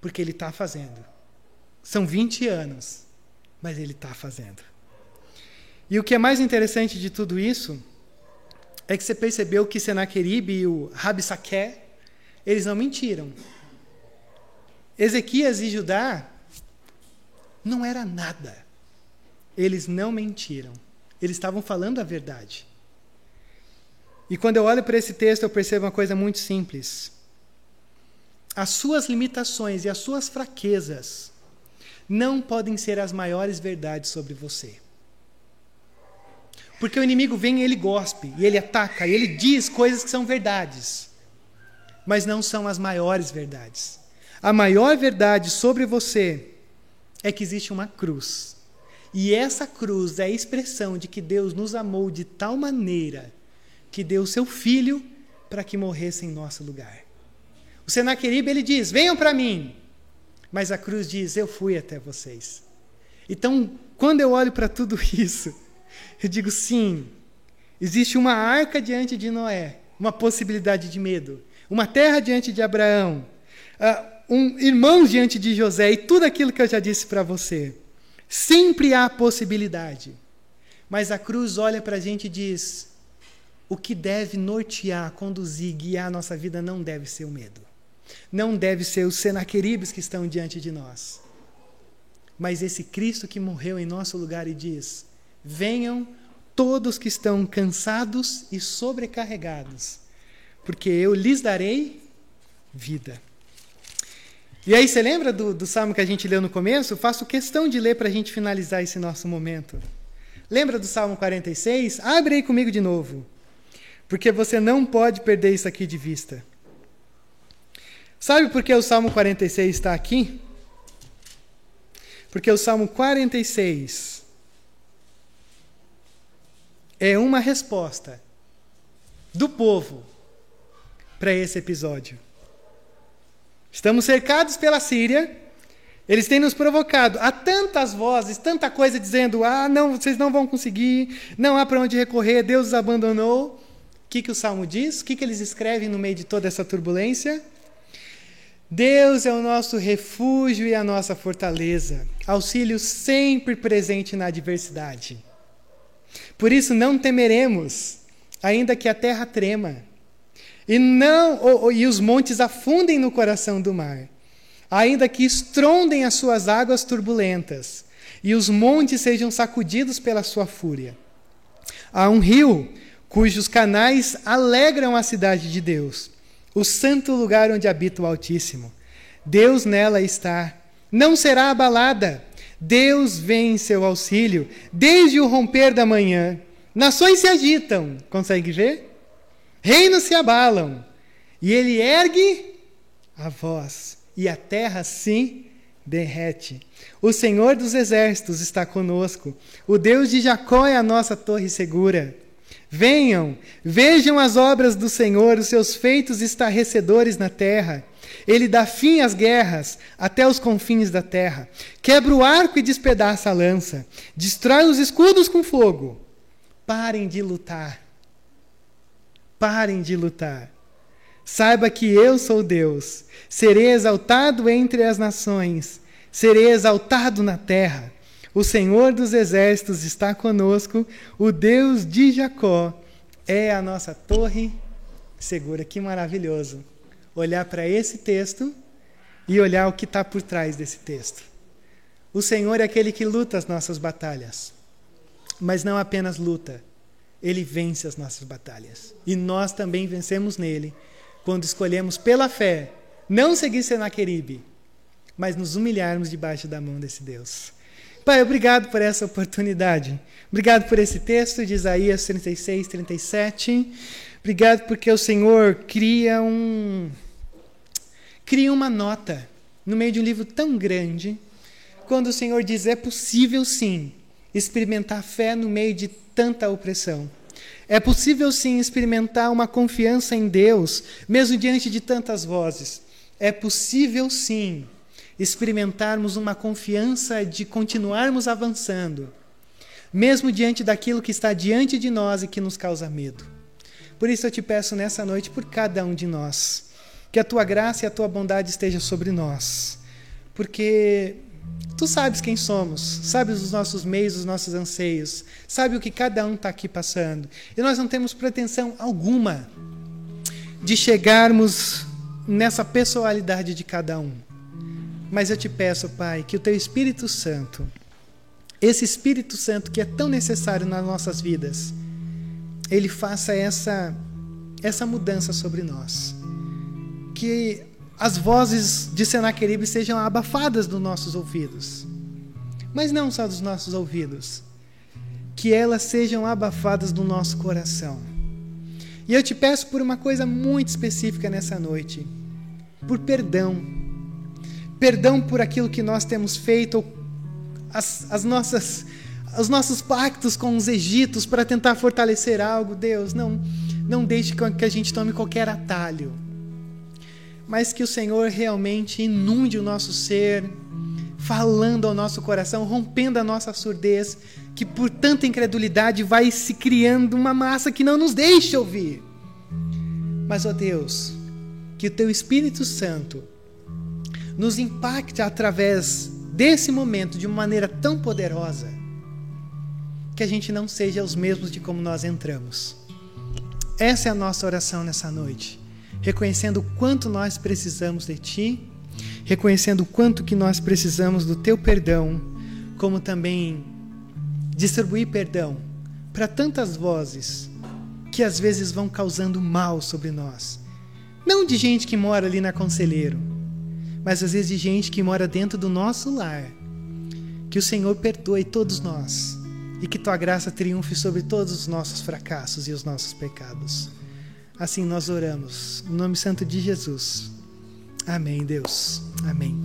Porque Ele está fazendo. São 20 anos, mas Ele está fazendo. E o que é mais interessante de tudo isso é que você percebeu que Senaqueribe e o Rabissaqué, eles não mentiram. Ezequias e Judá não era nada. Eles não mentiram. Eles estavam falando a verdade. E quando eu olho para esse texto, eu percebo uma coisa muito simples. As suas limitações e as suas fraquezas não podem ser as maiores verdades sobre você. Porque o inimigo vem e ele gospe, e ele ataca, e ele diz coisas que são verdades, mas não são as maiores verdades. A maior verdade sobre você é que existe uma cruz e essa cruz é a expressão de que Deus nos amou de tal maneira que deu o seu filho para que morresse em nosso lugar. O Senaqueribe ele diz: "Venham para mim". Mas a cruz diz: "Eu fui até vocês". Então, quando eu olho para tudo isso, eu digo sim, existe uma arca diante de Noé, uma possibilidade de medo, uma terra diante de Abraão, uh, um irmão diante de José e tudo aquilo que eu já disse para você. Sempre há possibilidade. Mas a cruz olha para a gente e diz: o que deve nortear, conduzir, guiar a nossa vida não deve ser o medo. Não deve ser os senaqueribes que estão diante de nós. Mas esse Cristo que morreu em nosso lugar e diz: Venham todos que estão cansados e sobrecarregados, porque eu lhes darei vida. E aí, você lembra do, do salmo que a gente leu no começo? Faço questão de ler para a gente finalizar esse nosso momento. Lembra do Salmo 46? Abre aí comigo de novo. Porque você não pode perder isso aqui de vista. Sabe por que o Salmo 46 está aqui? Porque o Salmo 46 é uma resposta do povo para esse episódio. Estamos cercados pela Síria. Eles têm nos provocado. Há tantas vozes, tanta coisa dizendo: ah, não, vocês não vão conseguir, não há para onde recorrer, Deus os abandonou. O que, que o salmo diz? O que, que eles escrevem no meio de toda essa turbulência? Deus é o nosso refúgio e a nossa fortaleza, auxílio sempre presente na adversidade. Por isso não temeremos, ainda que a terra trema e não e os montes afundem no coração do mar, ainda que estrondem as suas águas turbulentas, e os montes sejam sacudidos pela sua fúria. Há um rio cujos canais alegram a cidade de Deus, o santo lugar onde habita o Altíssimo. Deus nela está. Não será abalada. Deus vem em seu auxílio desde o romper da manhã. Nações se agitam, consegue ver? Reinos se abalam. E ele ergue a voz, e a terra sim derrete. O Senhor dos exércitos está conosco. O Deus de Jacó é a nossa torre segura. Venham, vejam as obras do Senhor, os seus feitos estarrecedores na terra. Ele dá fim às guerras até os confins da terra. Quebra o arco e despedaça a lança. Destrói os escudos com fogo. Parem de lutar. Parem de lutar. Saiba que eu sou Deus. Serei exaltado entre as nações. Serei exaltado na terra. O Senhor dos exércitos está conosco. O Deus de Jacó é a nossa torre segura. Que maravilhoso olhar para esse texto e olhar o que está por trás desse texto. O Senhor é aquele que luta as nossas batalhas, mas não apenas luta, ele vence as nossas batalhas. E nós também vencemos nele quando escolhemos pela fé não seguir Senaqueribe, mas nos humilharmos debaixo da mão desse Deus. Pai, obrigado por essa oportunidade. Obrigado por esse texto de Isaías 36, 37. Obrigado porque o Senhor cria um cria uma nota no meio de um livro tão grande, quando o Senhor diz: é possível sim experimentar fé no meio de tanta opressão. É possível sim experimentar uma confiança em Deus, mesmo diante de tantas vozes. É possível sim experimentarmos uma confiança de continuarmos avançando, mesmo diante daquilo que está diante de nós e que nos causa medo. Por isso eu te peço nessa noite por cada um de nós que a tua graça e a tua bondade esteja sobre nós. Porque tu sabes quem somos, sabes os nossos meios, os nossos anseios, sabe o que cada um está aqui passando. E nós não temos pretensão alguma de chegarmos nessa pessoalidade de cada um. Mas eu te peço, Pai, que o teu Espírito Santo, esse Espírito Santo que é tão necessário nas nossas vidas, ele faça essa essa mudança sobre nós que as vozes de Senaqueribe sejam abafadas dos nossos ouvidos. Mas não só dos nossos ouvidos, que elas sejam abafadas do nosso coração. E eu te peço por uma coisa muito específica nessa noite: por perdão. Perdão por aquilo que nós temos feito, as, as nossas, os nossos pactos com os egitos para tentar fortalecer algo. Deus, não, não deixe que a gente tome qualquer atalho mas que o Senhor realmente inunde o nosso ser, falando ao nosso coração, rompendo a nossa surdez, que por tanta incredulidade vai se criando uma massa que não nos deixa ouvir. Mas, ó Deus, que o Teu Espírito Santo nos impacte através desse momento de uma maneira tão poderosa que a gente não seja os mesmos de como nós entramos. Essa é a nossa oração nessa noite reconhecendo o quanto nós precisamos de Ti, reconhecendo o quanto que nós precisamos do Teu perdão, como também distribuir perdão para tantas vozes que às vezes vão causando mal sobre nós. Não de gente que mora ali na Conselheiro, mas às vezes de gente que mora dentro do nosso lar. Que o Senhor perdoe todos nós e que tua graça triunfe sobre todos os nossos fracassos e os nossos pecados. Assim nós oramos. No nome santo de Jesus. Amém, Deus. Amém.